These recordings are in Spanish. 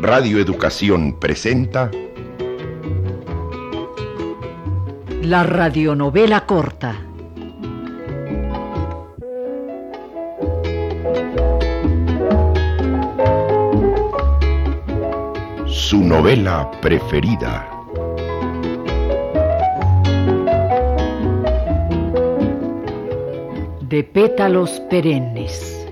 Radio Educación presenta La radionovela corta. Su novela preferida. De pétalos perennes.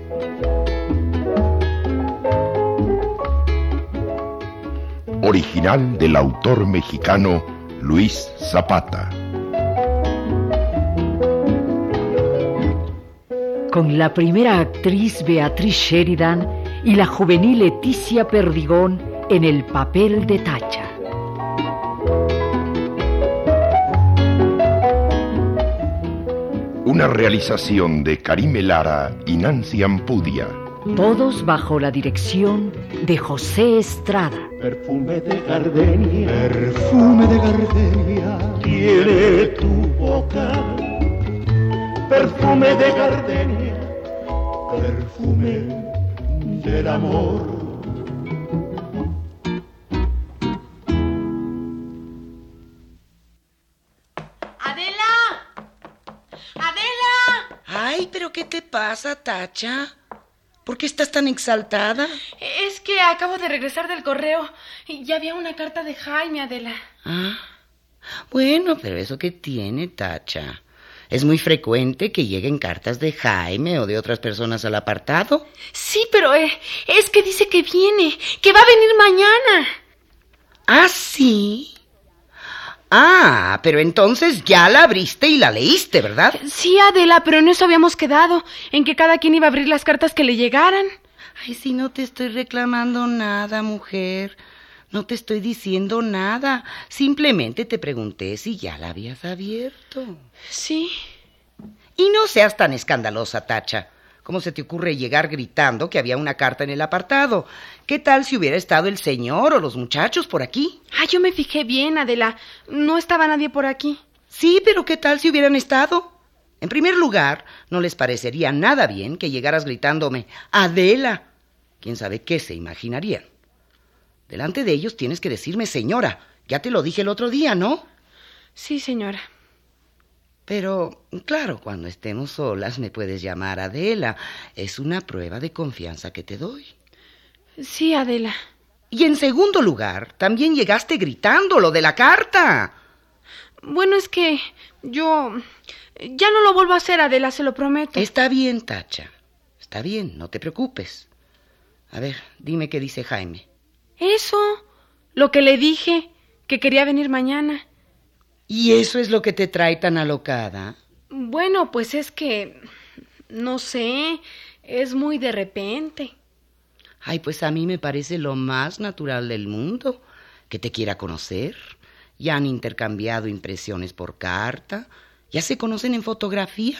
Original del autor mexicano Luis Zapata. Con la primera actriz Beatriz Sheridan y la juvenil Leticia Perdigón en el papel de Tacha. Una realización de Karime Lara y Nancy Ampudia. Todos bajo la dirección de José Estrada. Perfume de gardenia, perfume de gardenia, tiene tu boca. Perfume de gardenia, perfume del amor. ¡Adela! ¡Adela! Ay, pero ¿qué te pasa, Tacha? ¿Por qué estás tan exaltada? Que acabo de regresar del correo y ya había una carta de Jaime, Adela. Ah, bueno, pero eso qué tiene, Tacha. Es muy frecuente que lleguen cartas de Jaime o de otras personas al apartado. Sí, pero eh, es que dice que viene, que va a venir mañana. ¿Ah, sí? Ah, pero entonces ya la abriste y la leíste, ¿verdad? Sí, Adela, pero en eso habíamos quedado, en que cada quien iba a abrir las cartas que le llegaran. Ay, si no te estoy reclamando nada, mujer. No te estoy diciendo nada. Simplemente te pregunté si ya la habías abierto. Sí. Y no seas tan escandalosa, Tacha. ¿Cómo se te ocurre llegar gritando que había una carta en el apartado? ¿Qué tal si hubiera estado el señor o los muchachos por aquí? Ah, yo me fijé bien, Adela. No estaba nadie por aquí. Sí, pero ¿qué tal si hubieran estado? En primer lugar, no les parecería nada bien que llegaras gritándome, Adela. ¿Quién sabe qué se imaginarían? Delante de ellos tienes que decirme señora. Ya te lo dije el otro día, ¿no? Sí, señora. Pero, claro, cuando estemos solas me puedes llamar Adela. Es una prueba de confianza que te doy. Sí, Adela. Y en segundo lugar, también llegaste gritando lo de la carta. Bueno, es que yo... Ya no lo vuelvo a hacer, Adela, se lo prometo. Está bien, Tacha. Está bien, no te preocupes. A ver, dime qué dice Jaime. Eso, lo que le dije, que quería venir mañana. ¿Y eso es lo que te trae tan alocada? Bueno, pues es que... No sé, es muy de repente. Ay, pues a mí me parece lo más natural del mundo, que te quiera conocer. Ya han intercambiado impresiones por carta, ya se conocen en fotografía.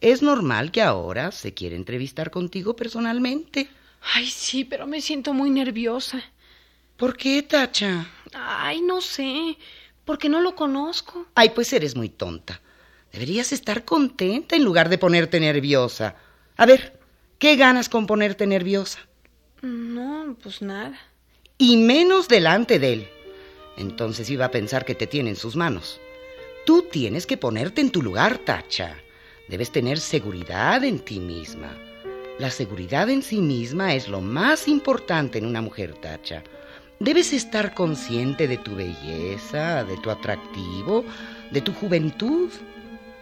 Es normal que ahora se quiera entrevistar contigo personalmente. Ay, sí, pero me siento muy nerviosa. ¿Por qué, Tacha? Ay, no sé, porque no lo conozco. Ay, pues eres muy tonta. Deberías estar contenta en lugar de ponerte nerviosa. A ver, ¿qué ganas con ponerte nerviosa? No, pues nada. Y menos delante de él. Entonces iba a pensar que te tiene en sus manos. Tú tienes que ponerte en tu lugar, Tacha. Debes tener seguridad en ti misma. La seguridad en sí misma es lo más importante en una mujer, Tacha. Debes estar consciente de tu belleza, de tu atractivo, de tu juventud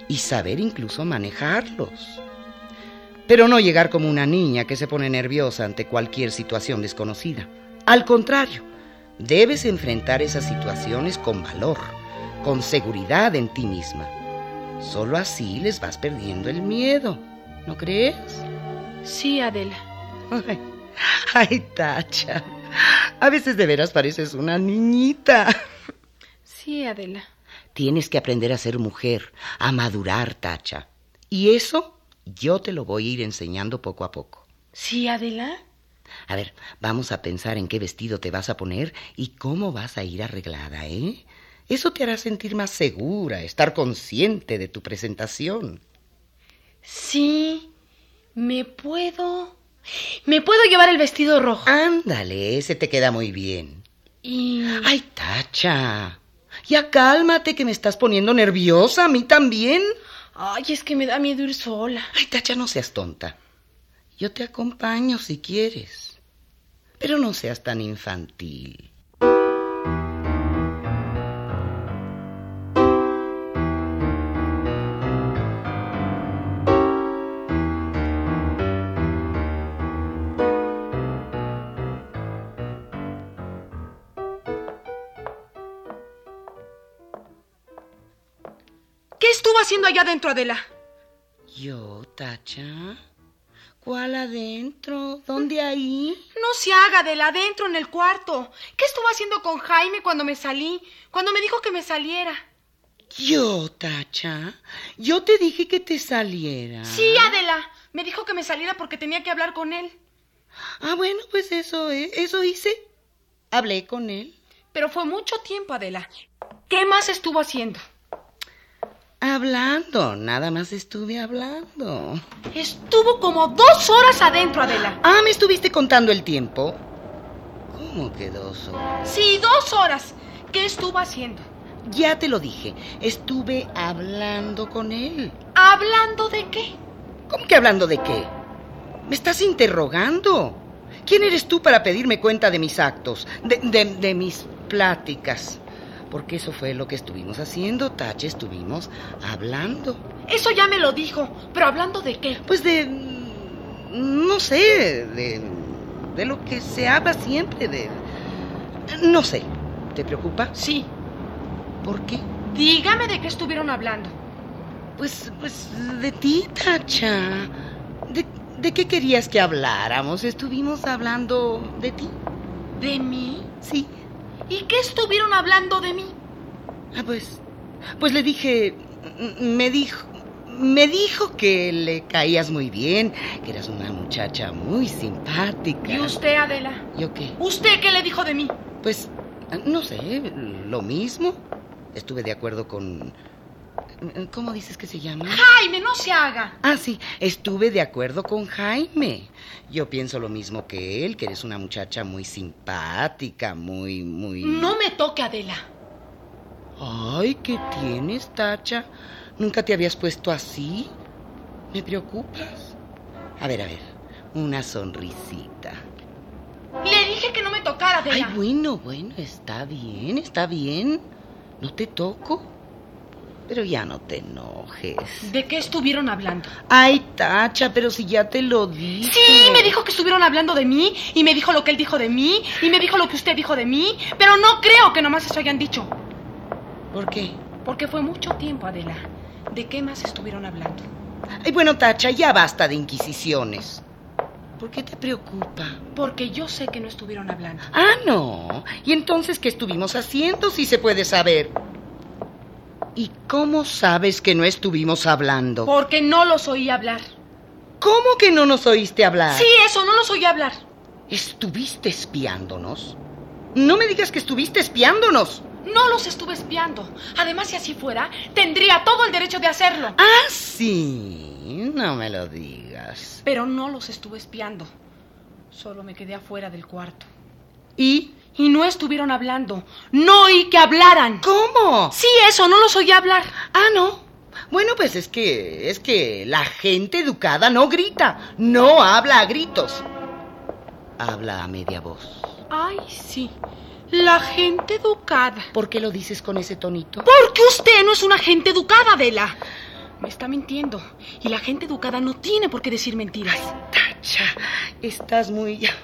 y saber incluso manejarlos. Pero no llegar como una niña que se pone nerviosa ante cualquier situación desconocida. Al contrario, debes enfrentar esas situaciones con valor, con seguridad en ti misma. Solo así les vas perdiendo el miedo, ¿no crees? Sí, Adela. Ay, ay, Tacha. A veces de veras pareces una niñita. Sí, Adela. Tienes que aprender a ser mujer, a madurar, Tacha. Y eso yo te lo voy a ir enseñando poco a poco. Sí, Adela. A ver, vamos a pensar en qué vestido te vas a poner y cómo vas a ir arreglada, ¿eh? Eso te hará sentir más segura, estar consciente de tu presentación. Sí, me puedo. ¿Me puedo llevar el vestido rojo? Ándale, ese te queda muy bien. Y... Ay, Tacha. Ya cálmate que me estás poniendo nerviosa, a mí también. Ay, es que me da miedo ir sola. Ay, Tacha, no seas tonta. Yo te acompaño si quieres. Pero no seas tan infantil. Haciendo allá adentro, Adela? ¿Yo, Tacha? ¿Cuál adentro? ¿Dónde ahí? No se haga, Adela, adentro en el cuarto. ¿Qué estuvo haciendo con Jaime cuando me salí? Cuando me dijo que me saliera. ¿Yo, Tacha? Yo te dije que te saliera. Sí, Adela. Me dijo que me saliera porque tenía que hablar con él. Ah, bueno, pues eso, ¿eh? Eso hice. Hablé con él. Pero fue mucho tiempo, Adela. ¿Qué más estuvo haciendo? Hablando, nada más estuve hablando. Estuvo como dos horas adentro, Adela. Ah, ¿me estuviste contando el tiempo? ¿Cómo que dos horas? Sí, dos horas. ¿Qué estuvo haciendo? Ya te lo dije, estuve hablando con él. ¿Hablando de qué? ¿Cómo que hablando de qué? Me estás interrogando. ¿Quién eres tú para pedirme cuenta de mis actos, de, de, de mis pláticas? Porque eso fue lo que estuvimos haciendo, Tache, estuvimos hablando. Eso ya me lo dijo, pero hablando de qué? Pues de... no sé, de... de lo que se habla siempre, de... no sé. ¿Te preocupa? Sí. ¿Por qué? Dígame de qué estuvieron hablando. Pues, pues, de ti, Tacha. ¿De, ¿De qué querías que habláramos? Estuvimos hablando de ti. ¿De mí? Sí. ¿Y qué estuvieron hablando de mí? Ah, pues. Pues le dije. Me dijo. Me dijo que le caías muy bien, que eras una muchacha muy simpática. ¿Y usted, Adela? ¿Yo qué? ¿Usted qué le dijo de mí? Pues, no sé, lo mismo. Estuve de acuerdo con. ¿Cómo dices que se llama? Jaime, no se haga. Ah, sí, estuve de acuerdo con Jaime. Yo pienso lo mismo que él, que eres una muchacha muy simpática, muy, muy... No me toque, Adela. Ay, ¿qué tienes, Tacha? ¿Nunca te habías puesto así? ¿Me preocupas? A ver, a ver, una sonrisita. Le dije que no me tocara, Adela. Ay, bueno, bueno, está bien, está bien. No te toco. Pero ya no te enojes. ¿De qué estuvieron hablando? Ay, Tacha, pero si ya te lo dije. Sí, me dijo que estuvieron hablando de mí, y me dijo lo que él dijo de mí, y me dijo lo que usted dijo de mí, pero no creo que nomás eso hayan dicho. ¿Por qué? Porque fue mucho tiempo, Adela. ¿De qué más estuvieron hablando? Ay, bueno, Tacha, ya basta de inquisiciones. ¿Por qué te preocupa? Porque yo sé que no estuvieron hablando. Ah, no. ¿Y entonces qué estuvimos haciendo, si se puede saber? ¿Y cómo sabes que no estuvimos hablando? Porque no los oí hablar. ¿Cómo que no nos oíste hablar? Sí, eso, no los oí hablar. ¿Estuviste espiándonos? No me digas que estuviste espiándonos. No los estuve espiando. Además, si así fuera, tendría todo el derecho de hacerlo. Ah, sí. No me lo digas. Pero no los estuve espiando. Solo me quedé afuera del cuarto. ¿Y? Y no estuvieron hablando. No oí que hablaran. ¿Cómo? Sí, eso, no los oí hablar. Ah, no. Bueno, pues es que es que la gente educada no grita, no habla a gritos. Habla a media voz. Ay, sí. La gente educada. ¿Por qué lo dices con ese tonito? Porque usted no es una gente educada, Adela. Me está mintiendo. Y la gente educada no tiene por qué decir mentiras. Tacha, estás muy...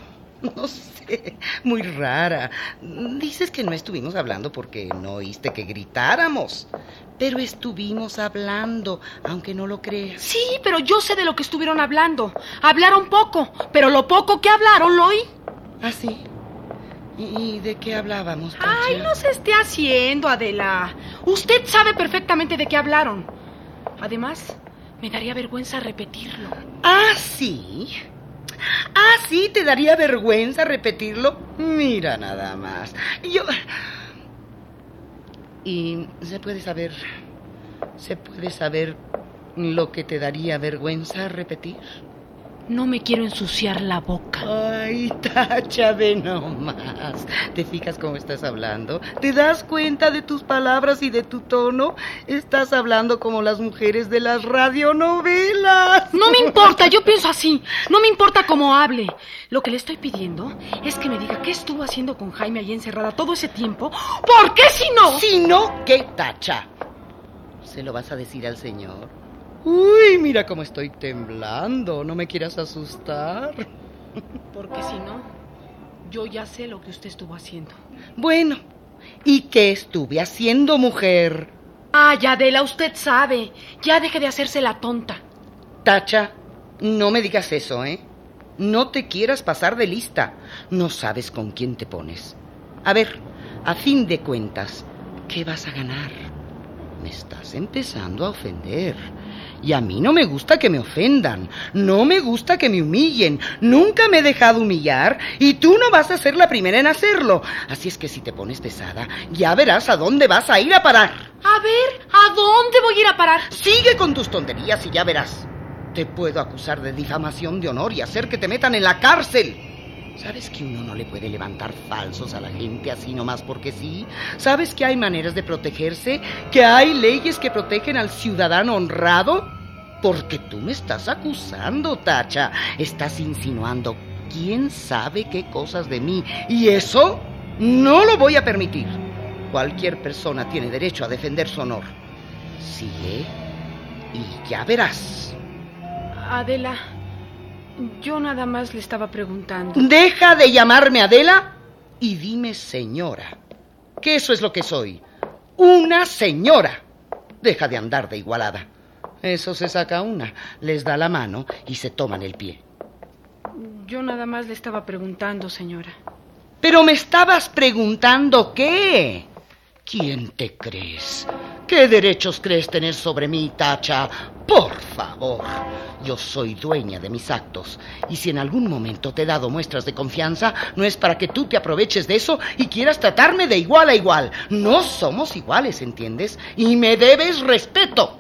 No sé, muy rara. Dices que no estuvimos hablando porque no oíste que gritáramos. Pero estuvimos hablando, aunque no lo creas. Sí, pero yo sé de lo que estuvieron hablando. Hablaron poco, pero lo poco que hablaron lo oí. ¿Ah, sí? ¿Y de qué hablábamos? Ay, no se esté haciendo, Adela. Usted sabe perfectamente de qué hablaron. Además, me daría vergüenza repetirlo. ¿Ah, sí? ¿Ah, sí? ¿Te daría vergüenza repetirlo? Mira nada más. Yo... ¿Y se puede saber... ¿Se puede saber lo que te daría vergüenza repetir? No me quiero ensuciar la boca. Ay, Tacha, ve nomás. ¿Te fijas cómo estás hablando? ¿Te das cuenta de tus palabras y de tu tono? Estás hablando como las mujeres de las radionovelas. No me importa, yo pienso así. No me importa cómo hable. Lo que le estoy pidiendo es que me diga qué estuvo haciendo con Jaime ahí encerrada todo ese tiempo. ¿Por qué si no? Si no, ¿qué, Tacha? ¿Se lo vas a decir al señor? Mira cómo estoy temblando. ¿No me quieras asustar? Porque si no, yo ya sé lo que usted estuvo haciendo. Bueno, ¿y qué estuve haciendo, mujer? Ay, Adela, usted sabe. Ya deje de hacerse la tonta. Tacha, no me digas eso, ¿eh? No te quieras pasar de lista. No sabes con quién te pones. A ver, a fin de cuentas, ¿qué vas a ganar? Me estás empezando a ofender. Y a mí no me gusta que me ofendan, no me gusta que me humillen, nunca me he dejado humillar y tú no vas a ser la primera en hacerlo. Así es que si te pones pesada, ya verás a dónde vas a ir a parar. A ver, ¿a dónde voy a ir a parar? Sigue con tus tonterías y ya verás. Te puedo acusar de difamación de honor y hacer que te metan en la cárcel. ¿Sabes que uno no le puede levantar falsos a la gente así nomás porque sí? ¿Sabes que hay maneras de protegerse? ¿Que hay leyes que protegen al ciudadano honrado? Porque tú me estás acusando, Tacha. Estás insinuando quién sabe qué cosas de mí. Y eso no lo voy a permitir. Cualquier persona tiene derecho a defender su honor. Sigue y ya verás. Adela, yo nada más le estaba preguntando. Deja de llamarme Adela y dime señora. Que eso es lo que soy. Una señora. Deja de andar de igualada. Eso se saca una, les da la mano y se toman el pie. Yo nada más le estaba preguntando, señora. Pero me estabas preguntando qué. ¿Quién te crees? ¿Qué derechos crees tener sobre mí, Tacha? Por favor, yo soy dueña de mis actos. Y si en algún momento te he dado muestras de confianza, no es para que tú te aproveches de eso y quieras tratarme de igual a igual. No somos iguales, ¿entiendes? Y me debes respeto.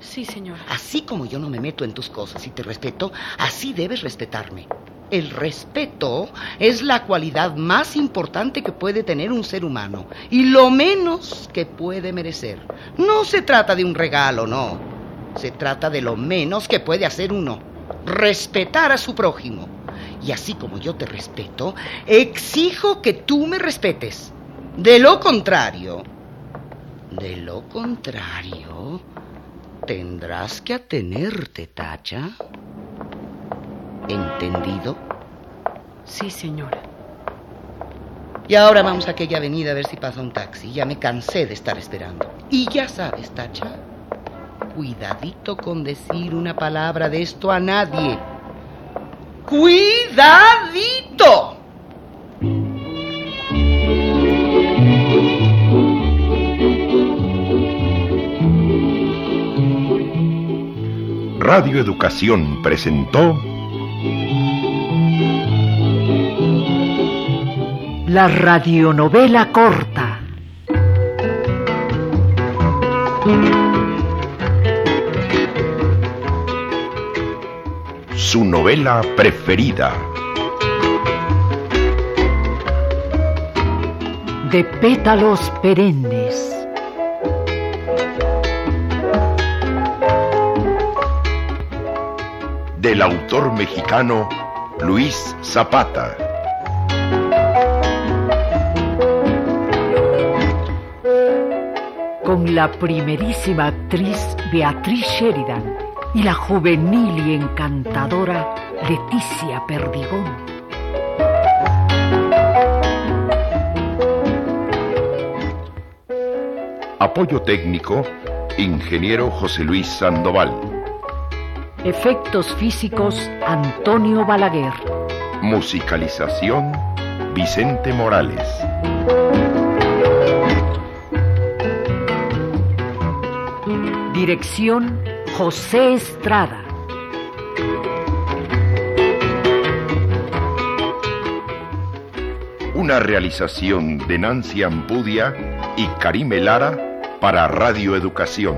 Sí, señora. Así como yo no me meto en tus cosas y te respeto, así debes respetarme. El respeto es la cualidad más importante que puede tener un ser humano y lo menos que puede merecer. No se trata de un regalo, no. Se trata de lo menos que puede hacer uno. Respetar a su prójimo. Y así como yo te respeto, exijo que tú me respetes. De lo contrario, de lo contrario, tendrás que atenerte, Tacha. ¿Entendido? Sí, señora. Y ahora vamos a aquella avenida a ver si pasa un taxi. Ya me cansé de estar esperando. Y ya sabes, Tacha, cuidadito con decir una palabra de esto a nadie. ¡Cuidadito! Radio Educación presentó La radionovela corta. su novela preferida. De pétalos perennes. del autor mexicano Luis Zapata. Con la primerísima actriz Beatriz Sheridan y la juvenil y encantadora Leticia Perdigón. Apoyo técnico, ingeniero José Luis Sandoval. Efectos físicos Antonio Balaguer. Musicalización, Vicente Morales. Dirección José Estrada. Una realización de Nancy Ampudia y Karime Lara para Radio Educación.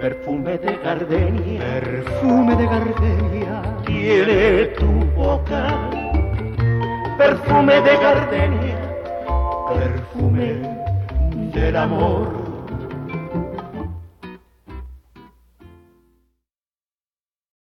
Perfume de gardenia perfume de gardenia tiene tu boca, perfume de gardenia, perfume del amor